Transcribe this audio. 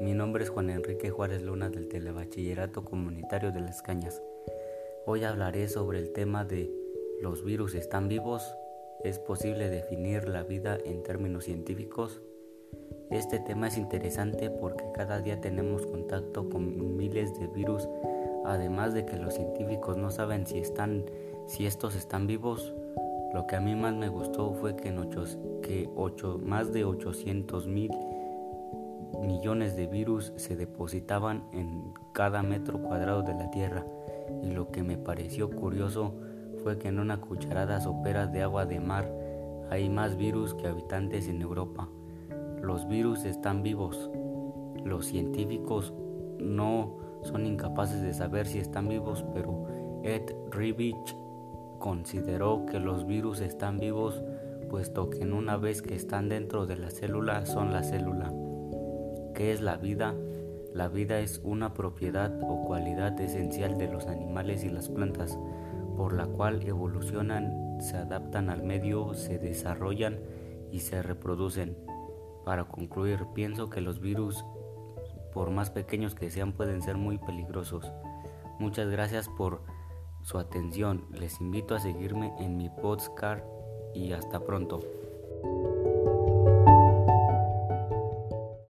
Mi nombre es Juan Enrique Juárez Luna del Telebachillerato Comunitario de Las Cañas. Hoy hablaré sobre el tema de ¿los virus están vivos? ¿Es posible definir la vida en términos científicos? Este tema es interesante porque cada día tenemos contacto con miles de virus, además de que los científicos no saben si, están, si estos están vivos. Lo que a mí más me gustó fue que, en ocho, que ocho, más de 800 mil millones de virus se depositaban en cada metro cuadrado de la Tierra y lo que me pareció curioso fue que en una cucharada sopera de agua de mar hay más virus que habitantes en Europa. Los virus están vivos. Los científicos no son incapaces de saber si están vivos, pero Ed Ribich consideró que los virus están vivos puesto que en una vez que están dentro de la célula son la célula. ¿Qué es la vida? La vida es una propiedad o cualidad esencial de los animales y las plantas, por la cual evolucionan, se adaptan al medio, se desarrollan y se reproducen. Para concluir, pienso que los virus, por más pequeños que sean, pueden ser muy peligrosos. Muchas gracias por su atención. Les invito a seguirme en mi podcast y hasta pronto.